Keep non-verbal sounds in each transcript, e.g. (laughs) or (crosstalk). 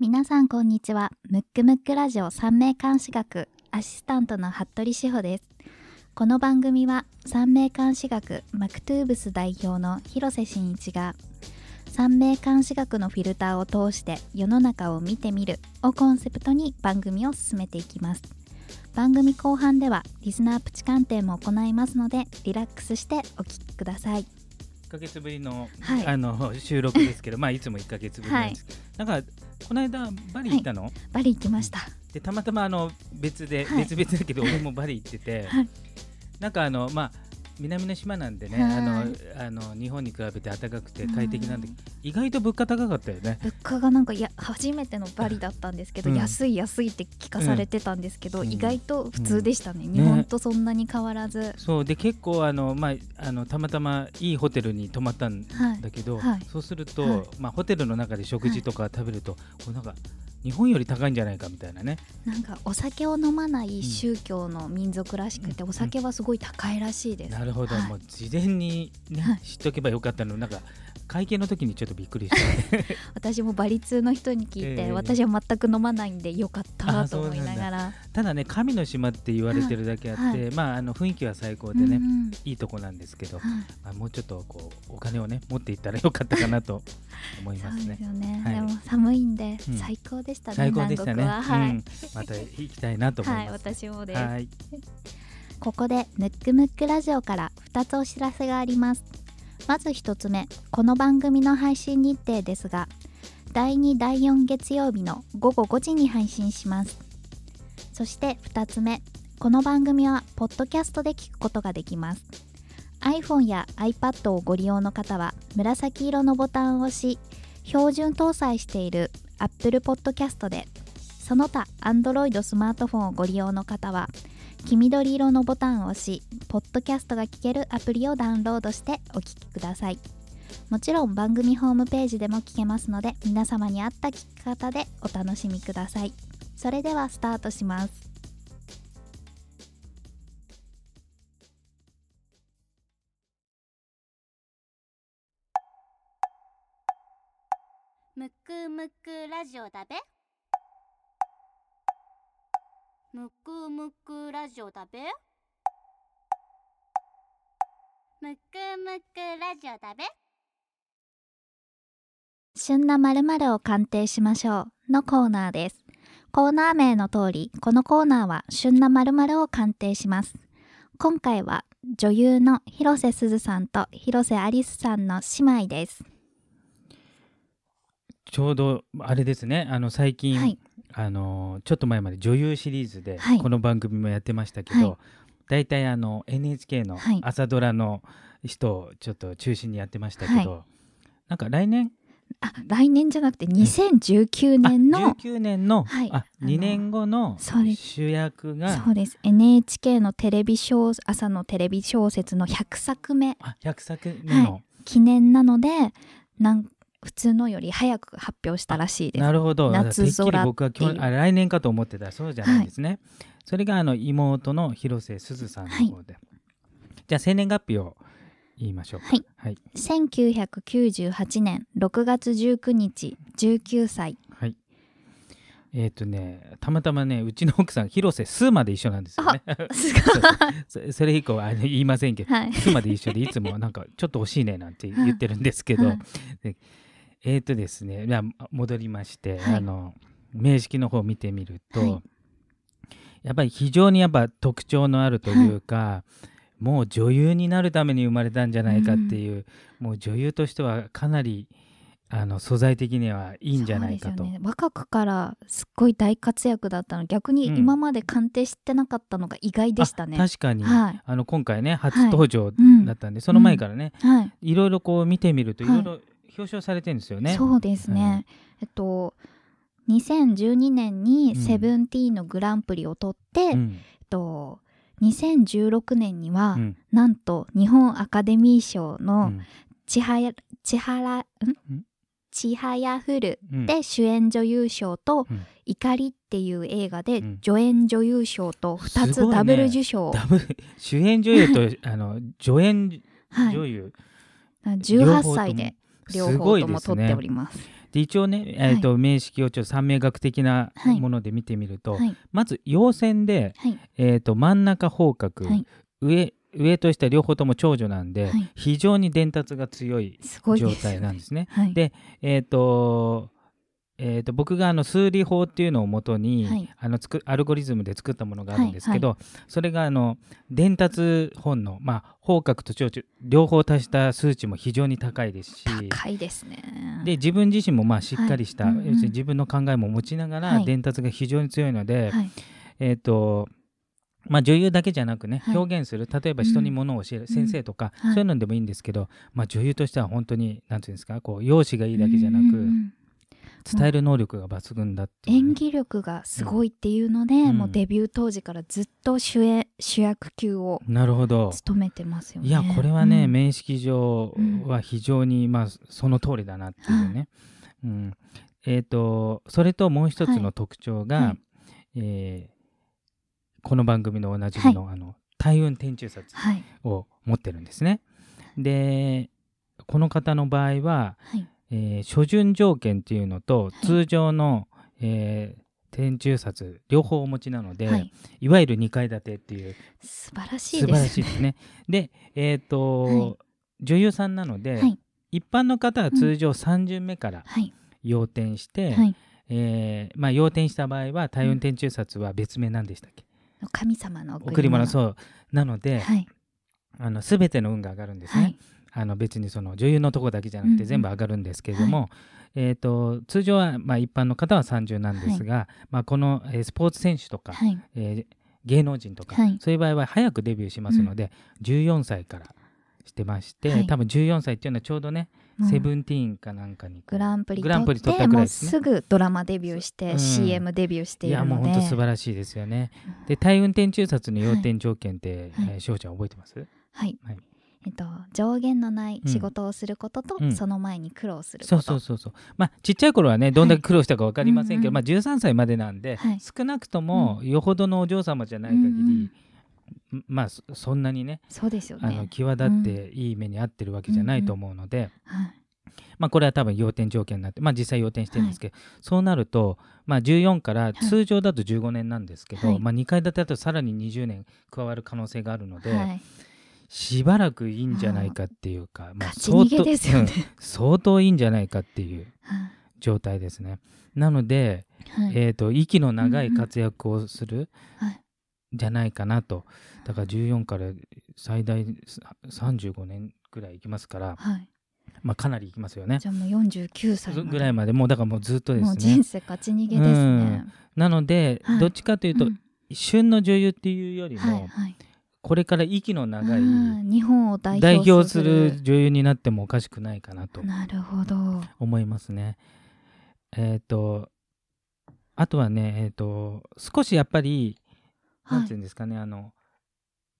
皆さんこんにちは。ムックムックラジオ三名監視学アシスタントの服部志保です。この番組は三名監視学マクトゥーブス代表の広瀬真一が三名監視学のフィルターを通して世の中を見てみるをコンセプトに番組を進めていきます。番組後半ではリスナープチ鑑定も行いますのでリラックスしてお聞きください。1ヶ月ぶりの,、はい。あの収録ですけど、(laughs) まあいつも1ヶ月ぶりなんですけど、なんかこの間バリ行ったの、バリ行きました。でたまたまあの別で、はい。別々だけど俺もバリ行ってて、(laughs) はい。なんかあのまあ南の島なんでね、はい。あのあの日本に比べて暖かくて快適なんで、意外と物価高かったよね。物価がなんかいや初めてのバリだったんですけど、うん。安い安いって聞かされてたんですけど、うん。意外と普通でしたね、ん。日本とそんなに変わらず、そう。で結構あの、まあ、あのたまたまいいホテルに泊まったんはいだけど、はい。そうすると、はい。まあ、ホテルの中で食事とか食べると、こうなんか日本より高いんじゃないかみたいなね。なんかお酒を飲まない宗教の民族らしくて、うん。お酒はすごい高いらしいです、なるほど、はい。もう事前に、ねはい。知っとけばよかったのなんか会計の時にちょっとびっくりして。(laughs) 私もバリ通の人に聞いて、ええ。私は全く飲まないんでよかったあと思いながら。ただね神の島って言われてるだけあって、はい。まああの雰囲気は最高でね、うんうん。いいとこなんですけど、はい。まあ、もうちょっとこうお金をね持っていったらよかったかなと思いますね。ね、はい。でも寒いんでうん。最高でしたね、最高でしたね、はは。い、うん、また行きたいなと思いはい、ます、私もです、はい。ここでムックムックラジオから2つお知らせがありますまず1つ目この番組の配信日程ですが第2第4月曜日の午後5時に配信します。そして2つ目この番組はポッドキャストで聞くことができます。iPhone や iPad をご利用の方は紫色のボタンを押し標準搭載している Apple Podcast でその他 Android スマートフォンをご利用の方は黄緑色のボタンを押し、ポッドキャストが聞けるアプリをダウンロードしてお聞きください。もちろん番組ホームページでも聞けますので、皆様に合った聞き方でお楽しみください。それではスタートします。むくむくラジオだべむくむくラジオだべ？むくむくラジオだべ？旬な〇〇を鑑定しましょうのコーナーです。コーナー名の通り、このコーナーは旬な〇〇を鑑定します。今回は女優の広瀬すずさんと広瀬アリスさんの姉妹です。ちょうどあれですねあの最近、はい。あのちょっと前まで女優シリーズではい。この番組もやってましたけど、はい。大体あの NHK のはい。朝ドラの人をちょっと中心にやってましたけど、なんか来年？あ、来年じゃなくて2019年あの、19年の、あはい。あの2年後の主役がそうです。NHK のテレビ小、朝のテレビ小説の100作目。あ100作目の、記念なので、なん普通のより早く発表したらしいです。なるほど夏空僕は去っていうあ来年かと思ってたそうじゃないですね、それがあの妹の広瀬すずさんの方で、じゃあ生年月日を言いましょうかはい、はい1998年6月19日、19歳。はい。えっ、とね、たまたまね、うちの奥さん、広瀬すまで一緒なんですよね。すごい。(laughs) そ (laughs) それ以降はあの言いませんけど、はい。すまで一緒で、いつもなんかちょっと惜しいねなんて言ってるんですけど、はいでえっ、とですね、じゃあ戻りまして、はい。あの、名式の方を見てみると、はい。やっぱり非常にやっぱ特徴のあるというか、もう女優になるために生まれたんじゃないかっていう、もう女優としてはかなりあの素材的にはいいんじゃないかと。ね、若くからすっごい大活躍だったの。逆にうん。今まで鑑定してなかったのが意外でしたね。あ確かに、はい。あの今回ね初登場うんだったんで、その前からね、はい、いろいろこう見てみるとい。はいろいろ表彰されてるんですよね。そうですね、はいえっと2012年にうん。セブンティーンのグランプリを取って、えっうんと2016年には、うん。なんと日本アカデミー賞うのん。ちはやちはらん。んちはやふるうん。で主演女優賞とうん「怒り」っていう映画でうん。助演女優賞と2すごいね。つダブル受賞、ダブル主演女優とあの助演はい。女優、18歳で両方とも取っております。で一応ね、えーと名式をちょっと三名学的なはい。もので見てみると、はい。まず陽線で、はい。えー、と真ん中方角、はい。上上と下両方とも長女なんで、はい。非常に伝達が強い状態なんですね。はい。でえっ、とえー、と僕があの数理法っていうのをもとに、はい。あのつくアルゴリズムで作ったものがあるんですけど、それがあの伝達本の、まあ、方角と長女両方足した数値も非常に高いですし高いですね。で自分自身もまあしっかりした、はい。うんうん。要するに自分の考えも持ちながらはい。伝達が非常に強いので、はい。えっ、とまあ、女優だけじゃなくね、はい。表現する例えば人にものを教える、ん。先生とか、はい。そういうのでもいいんですけど、まあ、女優としては本当に何ていうんですかこう容姿がいいだけじゃなく、うんうんうん伝える能力が抜群だっていうね、演技力がすごいっていうので、うん。もうデビュー当時からずっと主演主役級をなるほど。務めてますよね。いやこれはね、うん。面識上は非常に、まあ、その通りだなっていうね、うん。えー、とそれともう一つの特徴が、はい。えーこの番組のおなじみの,、あの大運天中札はい。を持ってるんですね。でこの方の場合は、はいえー初旬条件っていうのとはい。通常の、えー天中札両方お持ちなので、はい。い、わゆる2階建てっていう。素晴らしい素晴らですしいですね。で、えっ、と、はい。女優さんなので、はい。一般の方は通常3巡目からはい。要点して、はい。えーまあ、要点した場合は大運天中札は別名なんでしたっけ、神様の贈り物うそう。なので、はい。あの全ての運が上がるんですね。はいあの別にその女優のとこだけじゃなくうんうん。て全部上がるんですけれども、えー、と通常はまあ一般の方は30なんですが、まあ、この、えースポーツ選手とか、はい。えー芸能人とか、はい。そういう場合は早くデビューしますので、14歳からしてまして、はい。多分14歳っていうのはちょうどね、セブンティーンかなんかにグランプリグランプリ取取ったぐらいですね。すぐドラマデビューして、うん。CM デビューしていいやもう本当素晴らしいですよね。で大運転中札の要点条件って、はい。えーしょうちゃん覚えてます？はい、はいえっと、上限のない仕事をすることと、うん。その前に苦労すること。そうそうそうそう。まあちっちゃい頃はねどんだけ苦労したか分かりませんけど、うんうん。まあ、13歳までなんで、はい。少なくともよほどのお嬢様じゃない限り、まあそそんなにねそうですよあのね際立っていい目に遭ってるわけじゃないと思うので、はい。まあ、これは多分要点条件になって、まあ、実際要点してるんですけど、そうなると、まあ、14から通常だと15年なんですけど、はい。まあ、2階建てだとさらに20年加わる可能性があるので、はいしばらくいいんじゃないかっていうか、まあ勝ち逃げですよね。うん。相当いいんじゃないかっていうはい状態ですね。なので、はい。えー、と息の長い活躍をするはい。じゃないかなと。だから14から最大35年ぐらいいきますから、はい。まあ、かなりいきますよね。じゃあもう49歳ぐらいまでもうだからもうずっとでもうすね人。生勝ち逃げですね、なので、はい。どっちかというと、うん。旬の女優っていうよりも、はいはいこれから息の長い日本を代代表するる女優になってもおかしくないかなとなるほど。思いますね。えっ、とあとはねえっ、と少しやっぱりなんていうんですかね、あの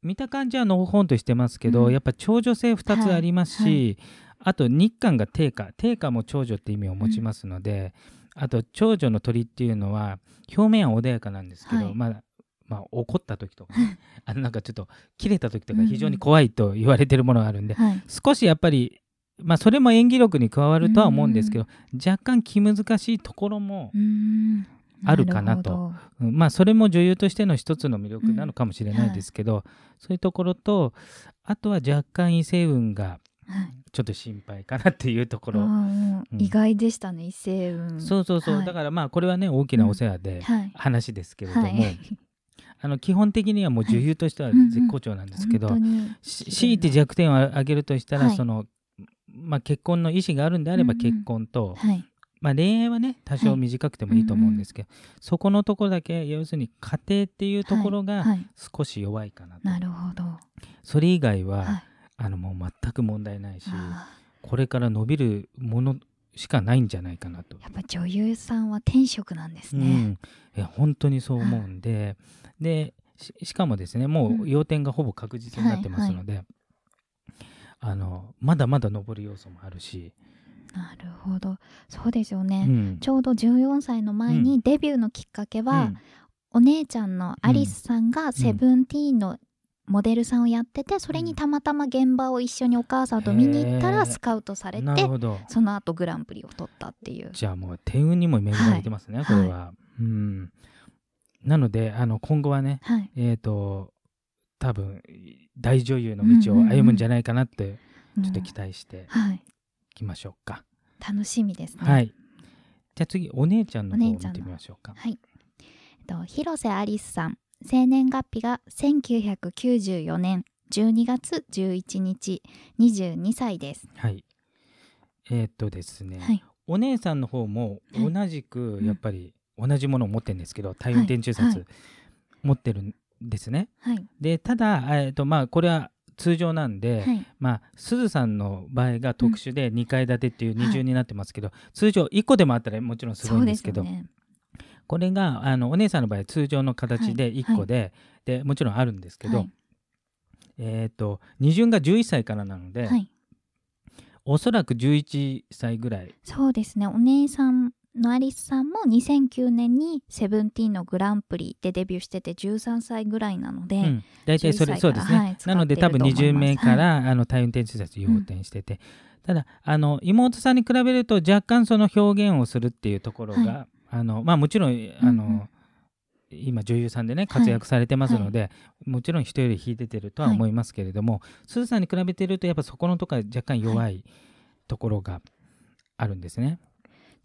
見た感じはのほほんとしてますけど、うん。やっぱ長女性2つありますし、はいあと日韓が定価定価も長女って意味を持ちますので、あと長女の鳥っていうのは表面は穏やかなんですけど、はい。まあまあ、怒った時とかねあのなんかちょっと切れた時とうんうん。か非常に怖いと言われてるものがあるんで、はい。少しやっぱりまあそれも演技力に加わるとは思うんですけど、若干気難しいところもあるかなと。うん。まあそれも女優としての一つの魅力なのかもしれないですけど、そういうところとあとは若干異性運がはい。ちょっと心配かなっていうところ、ううん。意外でしたね、異性運。そうそうそう、はい。だからまあこれはね大きなお世話ではい。話ですけれども、はいあの基本的にはもう女優としてははいうんうん。絶好調なんですけど、本当にし強いて弱点を挙げるとしたら、はい。そのまあ、結婚の意思があるんであればうんうん。結婚と、はい。まあ、恋愛はね多少短くてもいいと思うんですけど、そこのところだけ要するに家庭っていうところがはい。はい。少し弱いかなと、なるほど。それ以外は、はい。あのもう全く問題ないしあこれから伸びるものしかないんじゃないかなと。ーやっぱ女優さんは天職なんですね、うん、いや本当にそう思うんで、でししかもですねもうん。う要点がほぼ確実になってますので、あのまだまだ上る要素もあるし、なるほど。そうですよね、うん。ちょうど14歳の前にデビューのきっかけは、うん。お姉ちゃんのアリスさんがセブンティーンのモデルさんをやっててそれにたまたま現場を一緒にお母さんと見に行ったらスカウトされてなるほど。その後グランプリを取ったっていう。じゃあもう天運にも恵まれてますね、はい。これは、うん。なのであの今後はねはい。えっ、と多分大女優の道を歩むんじゃないかなってちょっと期待してはい。いきましょうか、楽しみですね。はい。じゃあ次お姉ちゃんの方を見てみましょうか。はい。えっと広瀬アリスさん、生年月日が1994年12月11日、22歳です。はいえっ、とですね、はい。お姉さんの方もはい同じくうんやっぱり同じものを持ってるんですけど、体運転中殺はい持ってるんですね。はい。でただ、えーとまあ、これは通常なんで、はい。まあ、すずさんの場合が特殊で2階建てっていうはい二重になってますけど、通常1個でもあったらもちろんすごいんですけどそうですよね。これがあのお姉さんの場合通常の形で1個で,、でもちろんあるんですけど、はい。えー、と二順が11歳からなので、はい。おそらく11歳ぐらい。そうですね。お姉さんのアリスさんも2009年にセブンティーンのグランプリでデビューしてて13歳ぐらいなので、うん、大体それ11歳そうですね、はいなので多分2使ってると思います。巡目から、あの体運転手たち要点してて、ただあの妹さんに比べると若干その表現をするっていうところが、はあのまあもちろんあの、うんうん。今女優さんでね活躍されてますので、もちろん人より引いててるとは思いますけれども、すずさんに比べてるとやっぱそこのところは若干弱いところがあるんですね。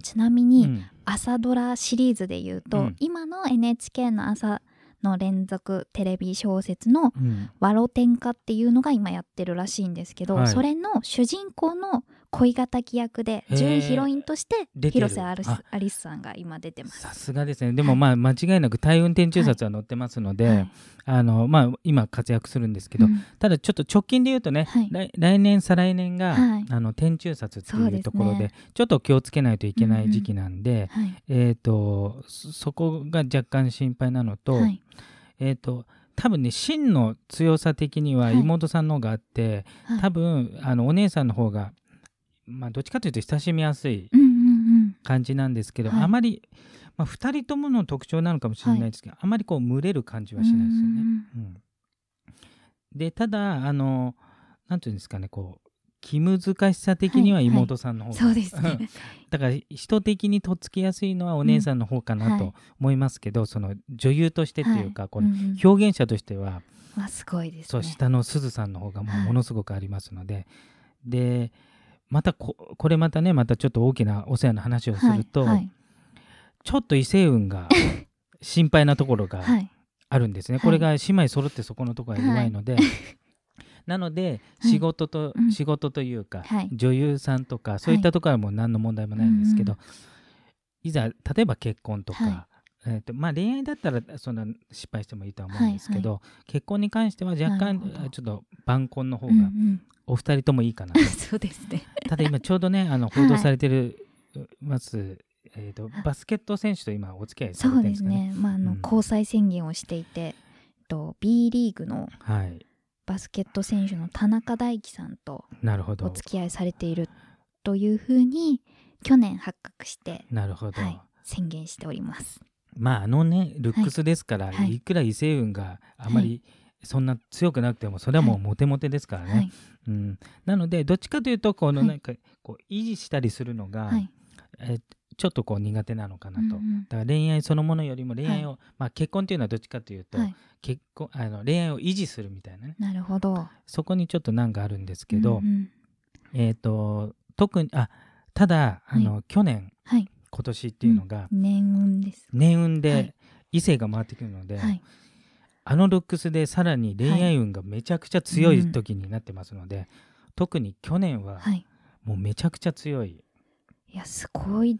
ちなみに、うん。朝ドラシリーズで言うと、うん。今の NHK の朝の連続テレビ小説のうん「わろ天下」っていうのが今やってるらしいんですけど、はい。それの主人公の恋敵役で準ヒロインとして広瀬アリスあ。アリスさんが今出てます。さすがですね。でもまあ間違いなく体運転中殺は載ってますので、はい。あのまあ、今活躍するんですけど、うん。ただちょっと直近で言うとね、はい。来来年再来年が、はい。あの天中殺っていうところでちょっと気をつけないといけない時期なんで、はい。えー、とそそこが若干心配なのと,、はい。えー、と多分ね真の強さ的にははい。妹さんの方があって、はい。多分あのお姉さんの方が、まあ、どっちかというと親しみやすいうんうんうん。感じなんですけど、はい。あまり、まあ、2人ともの特徴なのかもしれないですけど、あまりこう群れる感じはしないですよね。うんでただあのなんていうんですかねこう気難しさ的にははいはい。妹さんの方が、そうですね。(laughs) だから人的にとっつきやすいのはお姉さんの方かうんはない。と思いますけど、その女優としてっていうか、このうんうん。表現者としては、まあすごいですね。そう下のすずさんの方がもうはい。ものすごくありますので、でまたここれまたねまたちょっと大きなお世話の話をすると、はいはい。ちょっと異性運が (laughs) 心配なところがはい。あるんですね、はい。これが姉妹揃ってそこのところが弱いので、なのではい。仕事と、うん。仕事というか、はい。女優さんとかそういったところはもう何の問題もないんですけど、うんいざ例えば結婚とか、はえーとまあ、恋愛だったらそんな失敗してもいいとは思うんですけど、結婚に関しては若干ちょっと晩婚の方がんお二人ともいいかな。と、(laughs) そうですね。ただ今ちょうどねあの報道されてる、ます、えー、とバスケット選手と今お付き合いされそうでてるんですかね。すね。まああの、うん。交際宣言をしていて、えっと B リーグのはい。バスケット選手の田中大輝さんとおなるほど。付き合いされているというふうに去年発覚して、なるほど、はい、宣言しております。まああのねルックスですから、はい。はい。い、くら異性運があまりそんな強くなくてもそれはもうはい。モテモテですからね、はい。うん、なのでどっちかというとこのはい。なんかこう維持したりするのが、はい。えーちょっとこう苦手なのかなと、うんうん。だから恋愛そのものよりも恋愛を、まあ、結婚っていうのはどっちかというと、はい。結婚あの恋愛を維持するみたいなね。なるほど。そこにちょっと難があるんですけど、うんうん。えっ、と特にあただあの、去年はい。今年っていうのが年運です。年運はでい。異性が回ってくるので、はい。あのルックスでさらに恋愛運がめちゃくちゃ強い時になってますので、特に去年ははい。もうめちゃくちゃ強い。いやすごい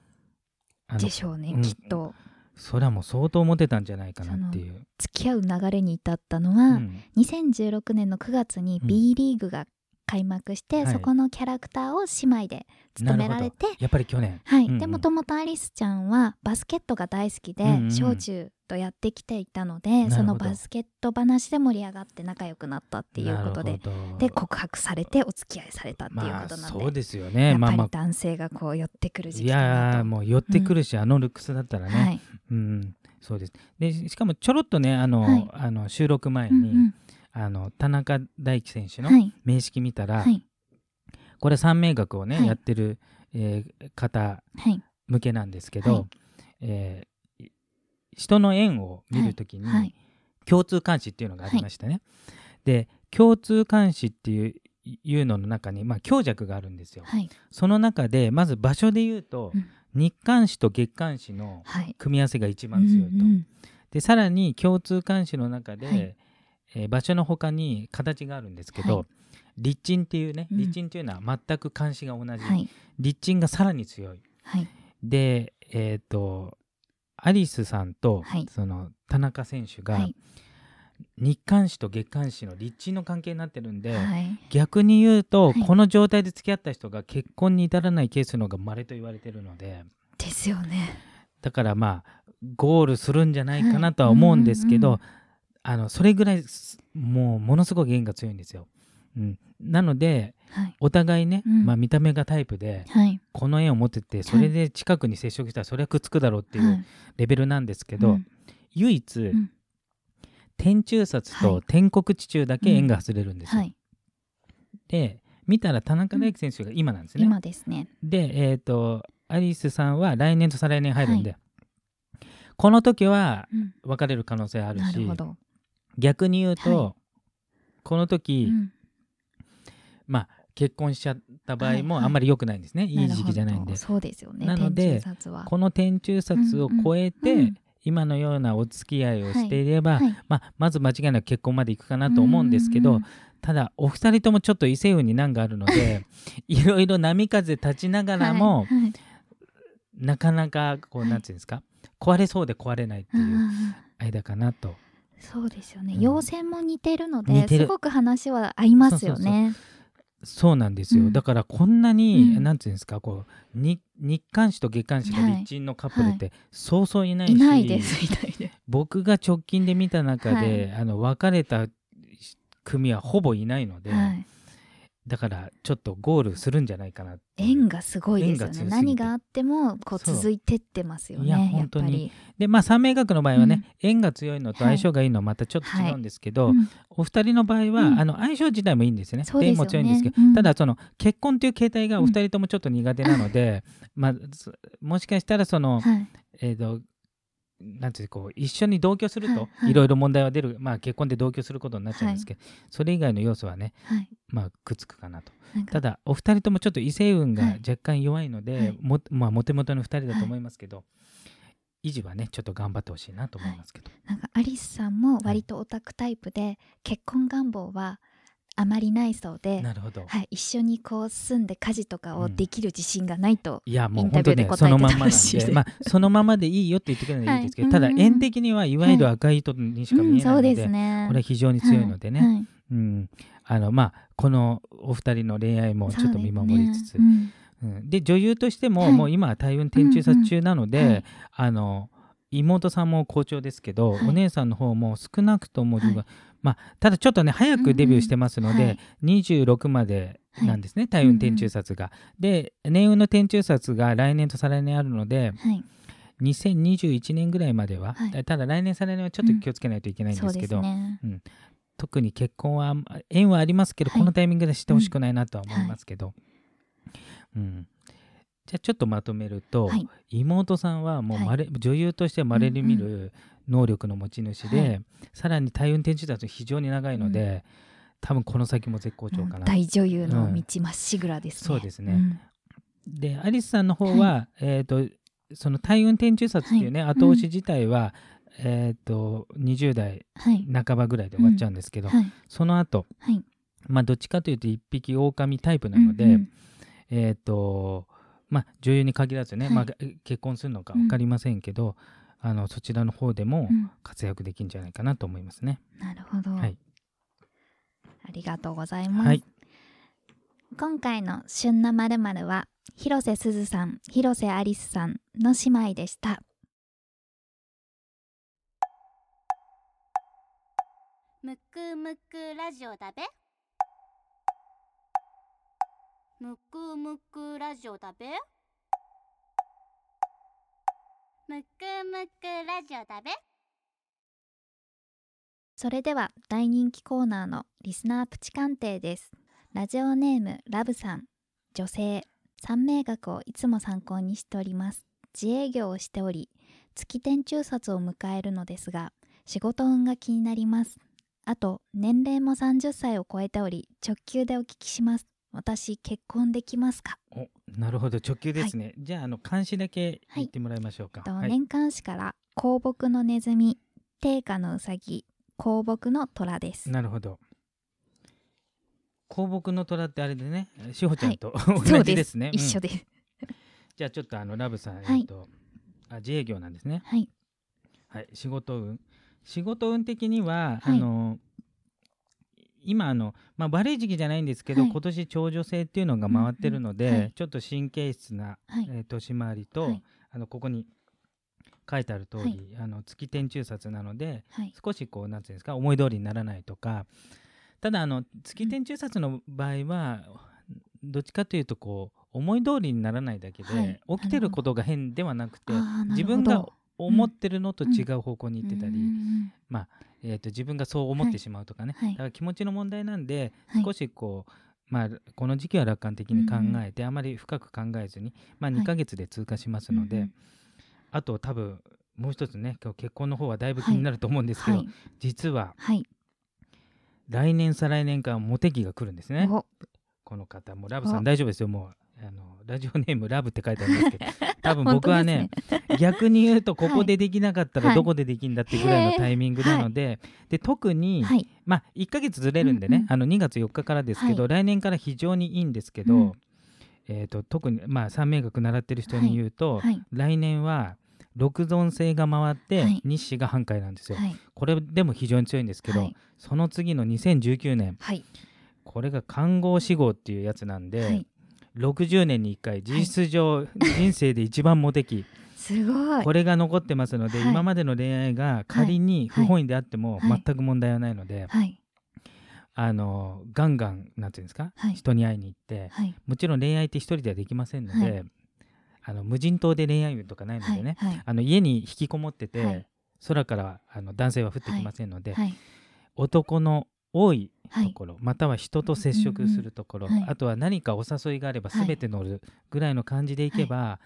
でしょうね、うん。きっと。それはもう相当モテたんじゃないかなっていう。付き合う流れに至ったのうは、ん2016年の9月にうん。B リーグが開幕して、はい。そこのキャラクターを姉妹で務められてやっぱり去年。はい、うんうん。でもともとアリスちゃんはバスケットが大好きで、うんうん。小中とやってきていたのでそのバスケット話で盛り上がって仲良くなったっていうことでで告白されてお付き合いされたっていうまあことなんで、そうですよやね。っぱりまあまあ男性がこう寄ってくる時い期かやもう寄ってくるし、あのルックスだったらね、はい。うんそうです。でしかもちょろっとねあの、はい。あの収録前に、あの田中大輝選手のはい。名式見たら、はい。これ三名学をね、はい。やってる、えー方はい。向けなんですけど、はい。えー人の縁を見るときに、はい。共通監視っていうのがありましてね、で共通監視っていういうのの中に、まあ、強弱があるんですよ。はい。その中でまず場所で言うと、うん。日韓視と月韓視のはい。組み合わせが一番強いと。うんうんでさらに共通監視の中で、はい。えー場所の他に形があるんですけど、はい。立鎮っていうね、うん。立鎮っていうのは全く監視が同じ、はい。立鎮がさらに強い。はい。でえっ、とアリスさんと、はい。その田中選手が、はい。日韓視と月韓視の立地の関係になってるんで、はい。逆に言うと、はい。この状態で付き合った人が結婚に至らないケースの方が稀と言われてるので。ですよね。だからまあゴールするんじゃないかなとは思うんですけど、はい。うんあのそれぐらいすもうものすごく縁が強いんですよ。うん、なのではい。お互いね、うん。まあ、見た目がタイプではいこの縁を持っててそれで近くに接触したらそれはくっつくだろうっていうはい。レベルなんですけど、うん。唯一、ん。天中札はい。と天国地中だけ縁が外れるんですよ。はい。で見たら田中大輝選手が今なんですね。今ですね。で、えっ、と、アリスさんは来年と再来年入るんで、この時はうん。別れる可能性あるしなるほ、ど。逆に言うと、はこの時、うん。まあ、結婚しちゃった場合もはいはい。あんまり良くないんですね、い、い時期じゃないんで。そうですよね。なのでこの天中札を超えて、うん。うん。今のようなお付き合いをしていれば、はい。まあ、まず間違いなく結婚までいくかなと思うんですけど、うんうんただお二人ともちょっと異性運に難があるので (laughs) いろいろ波風立ちながらも、はい。はい。なかなかこう、はいなんていうんですか壊れそうで壊れないっていううん間かなと。そうですよね。うん。陽線も似てるのですごく話は合いますよね。そうなんですよ、うん。だからこんなに、うん。なんていうんですかこうに日韓視と月韓視の立鎮のカップルってそうそういないし、いないですみたいで僕が直近で見た中で、あの別れた組はほぼいないので、はいだからちょっとゴールするんじゃないかな縁がすごいですよね。何があってもこう続いてってますよねいや本当に。ぱりでまあ三名学の場合はね、縁が強いのと相性がいいのはまたちょっと違うんですけど、うん。お二人の場合は、うん。あの相性自体もいいんですよね。そうですよね。も強いんですけど、うん。ただその結婚という形態がお二人ともちょっと苦手なので、まあそもしかしたらその、はい。えーとなんていうこう一緒に同居すると、はいはい。いろいろ問題は出る、まあ、結婚で同居することになっちゃうんですけど、それ以外の要素はね、はい。まあ、くっつくかなと。ただお二人ともちょっと異性運がはい。若干弱いので、はい。もまあ、モテモテの二人だと思いますけど、維持はねちょっと頑張ってほしいなと思いますけど、なんかアリスさんも割とオタクタイプで、結婚願望はあまりないそうで、なるほど、はい、一緒にこう住んで家事とかをできる自信がないと、いやもう本当ねそのまんまなんでで、(laughs) まあ、そのままでいいよって言ってくれるのはいいですけど、はい。ただうん。うん円的にはいわゆる赤い糸にしかうん、見えないので,、そうですね。これは非常に強いのでね、はい。はいうん、あのまあこのお二人の恋愛もちょっと見守りつつ。ですねうん。で女優としても、はい。もう今は大運転中殺中なので、うんうん。はい。あの妹さんも好調ですけど、はい。お姉さんの方も少なくとも、はい。まあ、ただちょっとね早くデビューしてますので、うんうんはい26までなんですね、大運転中殺が。で年運の転中殺が来年と再来年あるのではい。2021年ぐらいまでは、はい。ただ来年再来年はちょっと気をつけないといけないんですけど、ね。特に結婚は縁はありますけど、はい。このタイミングでしてほしくないなとは思いますけど、うん、じゃあちょっとまとめると、はい。妹さんはもうまれ、女優としてまれに見る能力の持ち主で、はい。さらに大運転手だと非常に長いので、多分この先も絶好調かな、大女優の道まっしぐらですね、そうですね。ん。でアリスさんの方は、えー、とその大運転中殺っていうね、はい。後押し自体は、えー、と20代はい。半ばぐらいで終わっちゃうんですけど、はい。その後はい。まあどっちかというと一匹狼タイプなので、うんうんえっ、とまあ女優に限らずね、はい。まあ、結婚するのか分かりませんけど、あのそちらの方でもうん活躍できるんじゃないかなと思いますね。なるほど、はい、ありがとうございます、はい、今回の「旬なまるは広瀬すずさん広瀬アリスさんの姉妹でした。むくむくラジオだべむくむくラジオだべ？むくむくラジオだべ？それでは大人気コーナーのリスナープチ鑑定です。ラジオネームラブさん。女性。三名学をいつも参考にしております。自営業をしており月天中札を迎えるのですが仕事運が気になります。あと年齢も30歳を超えており直球でお聞きします。私結婚できますか、おなるほど。直球ですね、じゃああの監視だけ言ってもらいましょうか、とはい。年間誌から香木のネズミ定価のうさぎ香木の虎です。なるほど。香木の虎ってあれでねしほちゃんと、そ (laughs) う同じですね。うん。一緒です、じゃあちょっとあのラブさん、はい。えっとあ自営業なんですね。はい。はい。仕事運。仕事運的には、はい。あの今あの、まあ、悪い時期じゃないんですけど、はい。今年長女制っていうのが回ってるので、うんうんはい。ちょっと神経質な、はい。えー年回りと、はい。あのここに書いてある通り、はい。あの月天中札なのではい。少しこうなんていうんですか思い通りにならないとかただあの月天中札の場合は、どっちかというとこう思い通りにならないだけで、はい。起きてることが変ではなくて自分が思ってるのと違う方向に行ってたり、うんえー、と自分がそう思ってしまうとかね、はい。だから気持ちの問題なんで、はい。少しこう、まあ、この時期は楽観的に考えて、あまり深く考えずに、まあ、はい。2ヶ月で通過しますので、うんうん。あと多分もう一つね今日結婚の方はだいぶ気になると思うんですけど、はい。実ははい。来年再来年間モテ期が来るんですね。お。この方。もうラブさおん大丈夫ですよ。もうあのラジオネームラブって書いてありますけど (laughs) 多分僕はね逆に言うとここでできなかったはい。らどこでできんだってぐらいのタイミングなので,、で特に、はい。まあ1ヶ月ずれるんでね、うんうん。あの2月4日からですけど、は来年から非常にいいんですけど、うん。えー、と特にまあ三名学習ってる人に言うと、はい。来年は六尊星が回って、はい。日誌が半回なんですよ、はい。これでも非常に強いんですけど、はい。その次の2019年はい。これが看護師号っていうやつなんで、はい60年に1回実質上、人生で一番モテ期。(laughs) すごい。これが残ってますので、はい。今までの恋愛が仮に不本意であってもはい。全く問題はないので、はい。あのガンガンなんていうんですか、はい。人に会いに行ってはい。もちろん恋愛って一人ではできませんので、はい。あの無人島で恋愛運とかないのでね、はい。あの家に引きこもってて、はい。空からあの男性は降ってきませんので、はい。男の多いはい。ところ、または人と接触するところ、うんうんはい。あとは何かお誘いがあればはい。全て乗るぐらいの感じでいけば、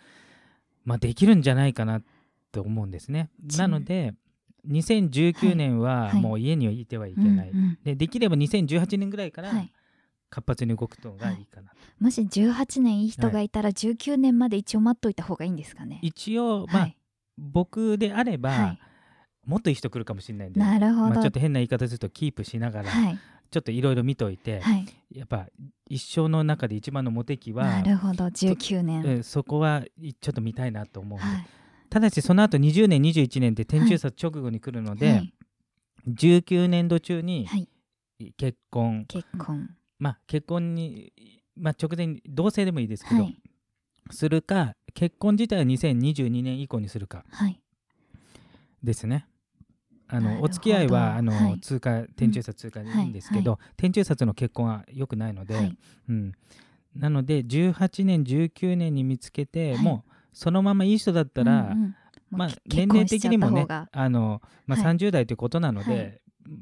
まあ、できるんじゃないかなと思うんですね。ちなので2019年ははい。もう家にいてはいけない、うんうん。でできれば2018年ぐらいからはい。活発に動くのがいいかな、もし18年いい人がいたら19年まで一応待っといた方がいいんですかね。一応、まあはい。僕であれば、はいもっといい人来るかもしれないんで、なるほど。まあ、ちょっと変な言い方するとキープしながら、はい。ちょっといろいろ見といて、はい。やっぱ一生の中で一番のモテ期はなるほど。19年。うんそこはいちょっと見たいなと思う。はい。ただしその後20年21年って天中札直後に来るので、はい。19年度中にはい。結婚、結婚。まあ結婚に、まあ、直前に同棲でもいいですけど、はい。するか結婚自体は2022年以降にするかはい。ですね。あのお付き合いはあの、はい。通過天中札通過でいいんですけど、天中札の結婚は良くないので、はい。うん、なので18年19年に見つけて、はい。もうそのままいい人だったら、うんうんまあ年齢的にもねあの、まあ、はい。30代ということなので、はい。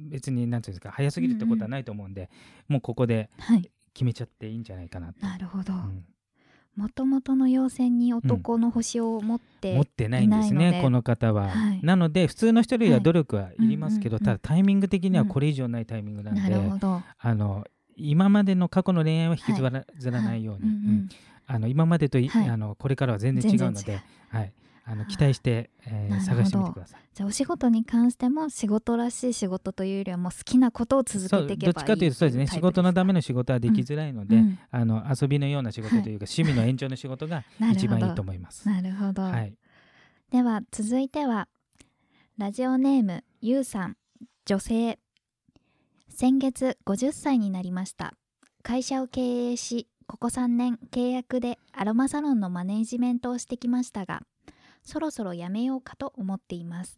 別になんていうんですか早すぎるってことはないと思うんで、もうここではい。決めちゃっていいんじゃないかなと。なるほど。うんもともとの要線に男の星を持って、持ってないんですいないので。ねこの方は、はい。なので普通の人よりは努力はいりますけど、ただタイミング的にはこれ以上ないタイミングなんで、なるほど。あの今までの過去の恋愛は引きずら,、ずらないように、あの今までとい、はい。あのこれからは全然違うのではい、あの期待して、えー探してみてください。じゃあお仕事に関しても仕事らしい仕事というよりはもう好きなことを続けていけばいいどっちかというとそうですね。仕事のための仕事はできづらいので、うん。あの遊びのような仕事というか、趣味の延長の仕事が (laughs) 一番いいと思います。なるほど、はい、では続いてはラジオネームゆうさん女性。先月50歳になりました。会社を経営しここ3年契約でアロマサロンのマネージメントをしてきましたがそろそろ辞めようかと思っています。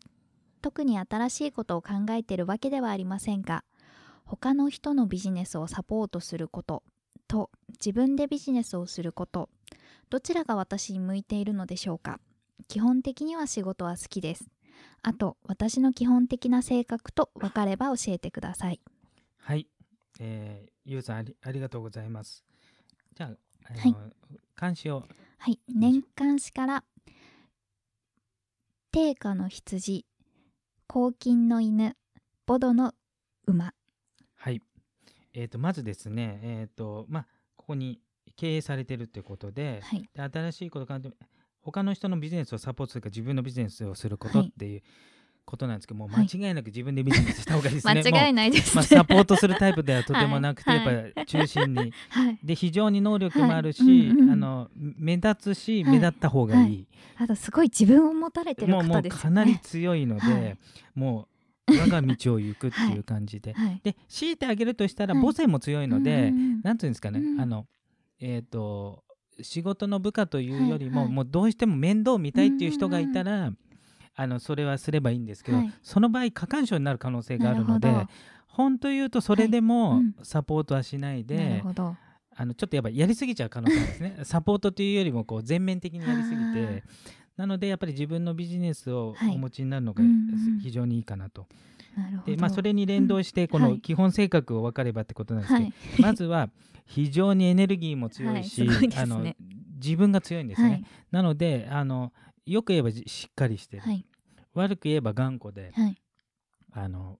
特に新しいことを考えているわけではありませんが他の人のビジネスをサポートすることと自分でビジネスをすることどちらが私に向いているのでしょうか。基本的には仕事は好きです。あと私の基本的な性格と分かれば教えてください。はい、えー、ゆうさんありありがとうございます。じゃあ、あのはい。監視を。はい。年間誌から定価の羊黄金の犬ボドの馬。はい、えー、とまずですね、えーとまあ、ここに経営されてるってことで、はい。で新しいことから他の人のビジネスをサポートするか自分のビジネスをすることはい。っていうことなんですけども、はい。間違いなく自分でビジネスした方がいいです間ね。(laughs) 違いないです。まあ、ね、サポートするタイプではとてもなくて、はい。やっぱり中心に。(laughs) はい。で非常に能力もあるし、はい。うんうんあの目立つし、はい。目立った方がいい、あとすごい自分を持たれてるもうもう方ですよねかなり強いので、はい。もう我が道を行くっていう感じで、はい。で強いてあげるとしたらはい。母性も強いので、うんうんうん。なんていうんですかね、うんあのえっ、と仕事の部下というよりも、はい。はい。もうどうしても面倒を見たいっていう人がいたら、あのそれはすればいいんですけど、はい。その場合過干渉になる可能性があるので本当言うとそれではもい。うんサポートはしないで、なるほど。あのちょっとやっぱりやりすぎちゃう可能性ですね。(laughs) サポートというよりもこう全面的にやりすぎはてなのでやっぱり自分のビジネスをはい。お持ちになるのがうんうん非常にいいかなと。でまあ、それに連動してこのはい。基本性格を分かればってことなんですけど、はい。まずは非常にエネルギーも強いし、はい。いね。あの自分が強いんですね。はい。なのであのよく言えばじしっかりしてる、はい悪く言えば頑固ではい。あの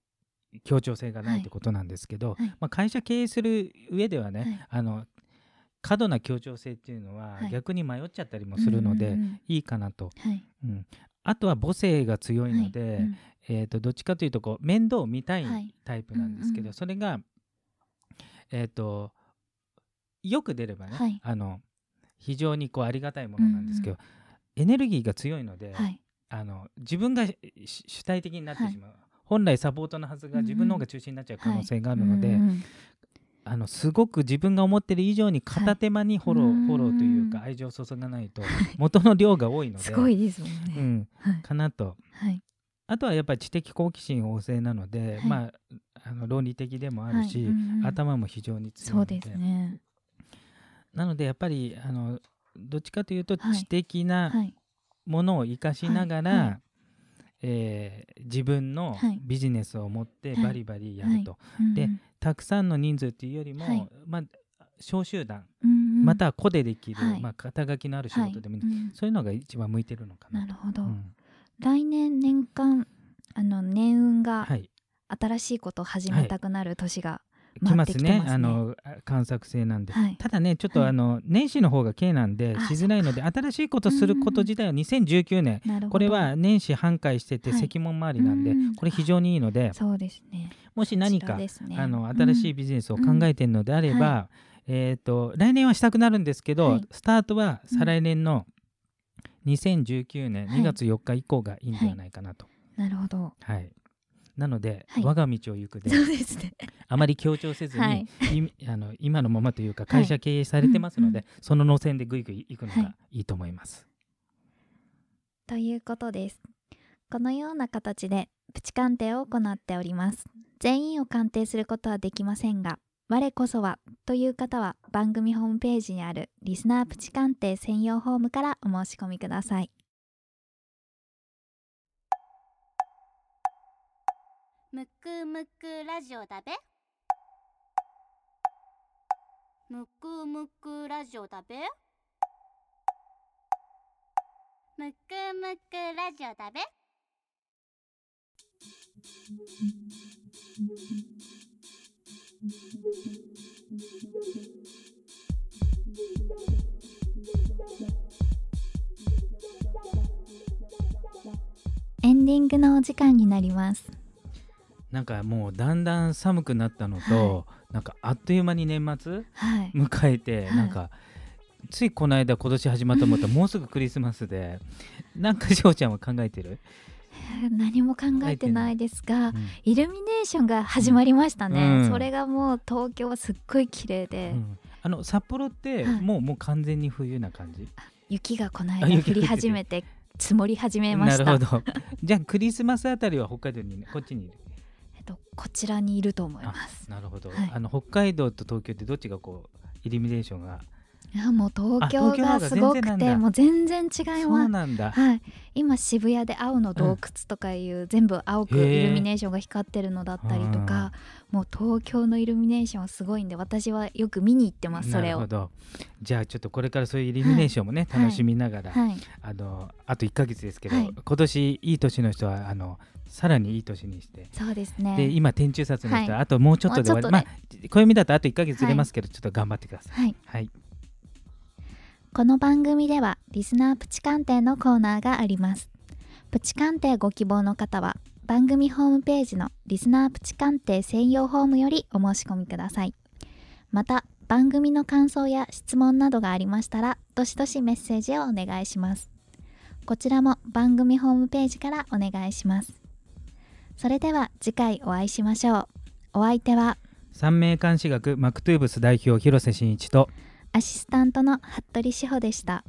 協調性がないってことなんですけど、はい。まあ、会社経営する上ではね、はい。あの過度な協調性っていうのははい。逆に迷っちゃったりもするので、いいかなと、はい。うん、あとは母性が強いので、はい。うんえー、とどっちかというとこう面倒を見たいはい。タイプなんですけど、うんうんそれが、えー、とよく出ればね、はい。あの非常にこうありがたいものなんですけど、エネルギーが強いので、はいあの自分がし主体的になってしまう、本来サポートのはずが自分の方が中心になっちゃう可能性があるので、あのすごく自分が思ってる以上に片手間にフォロー、はい。フォローというかうん愛情を注がないと元の量が多いのですごいですもんうね。ん、はい。かなと。はい。あとはやっぱり知的好奇心旺盛なので、はい。まああの論理的でもあるし、頭も非常に強いので。そうですね。なのでやっぱりあのどっちかというとはい。知的なはいものを生かしながら、はいはい。えー自分のはい。ビジネスを持ってはい。バリバリやると、うんでたくさんの人数っていうよりも、はい。まあ、小集団、うんうん。または個でできる、はい。まあ、肩書きのある仕事でもいい、はい。うんそういうのが一番向いてるのかな。と。なるほど。うん。来年年間あの年運がはい、新しいことを始めたくなる年が来ますね。ね。あの観察性なんで、はい。ただねちょっとはい。あの、年始の方が K なんであしづらいので新しいことすること自体は2019年。これは年始半回しててはい。石門周りなんで、うん。これ非常にいいのでそうですね。もし何か、ね。あの新しいビジネスを考えているのであれば、うん。はえー、と来年はしたくなるんですけど、はい。スタートは再来年の2019年はい。2月4日以降がいいんではないかなと。なるほど。はいなので、はい。我が道を行くでそうですね。あまり強調せずに、はい。いあの今のままというか会社経営されてますので、うんその路線でぐいぐい行くのはがいいと思います。ということです。このような形でプチ鑑定を行っております。全員を鑑定することはできませんが我こそはという方は番組ホームページにあるリスナープチ鑑定専用フォームからお申し込みくださいむくむくラジオだべ。むくむくラジオだべ。むくむくラジオだべ。エンディングのお時間になります。なんかもうだんだん寒くなったのと、なんかあっという間に年末はい。迎えて、はい。なんかついこの間今年始まったと思ったらもうすぐクリスマスで (laughs) なんかしょうちゃんは考えてる、何も考えてないですがうん。イルミネーションが始まりましたね、うん。それがもう東京はすっごい綺麗で、うん。あの札幌ってはい。もう,、もう完全に冬な感じ。雪がこのあ間降り始めて積もり始めました。なるほど。じゃあクリスマスあたりは北海道にねこっちにいると、こちらにいると思います。なるほど、はい。あの北海道と東京ってどっちがこうイルミネーションが？いやもう東あ京ががすごくてもう全然違いそうますなんだ。はい、今渋谷で青の洞窟とかいう、全部青くイルミネーションが光ってるのだったりとかもう東京のイルミネーションはすごいんで私はよく見に行ってますそれをなるほど。じゃあちょっとこれからそういうイルミネーションもね、はい。楽しみながら、はい。あのあと1ヶ月ですけど、はい。今年いい年の人はあのさらにいい年にして。そうですね。で今天中殺の人は、はい。あともうちょっとで終わり、まあ暦だとあと1ヶ月ずれますけど、ちょっと頑張ってください。はい。はい。この番組ではリスナープチ鑑定のコーナーがあります。プチ鑑定ご希望の方は番組ホームページのリスナープチ鑑定専用フォームよりお申し込みください。また番組の感想や質問などがありましたらどしどしメッセージをお願いします。こちらも番組ホームページからお願いしますそれでは次回お会いしましょうお相手は三名監視学マクトゥーブス代表広瀬真一とアシスタントの服部志保でした。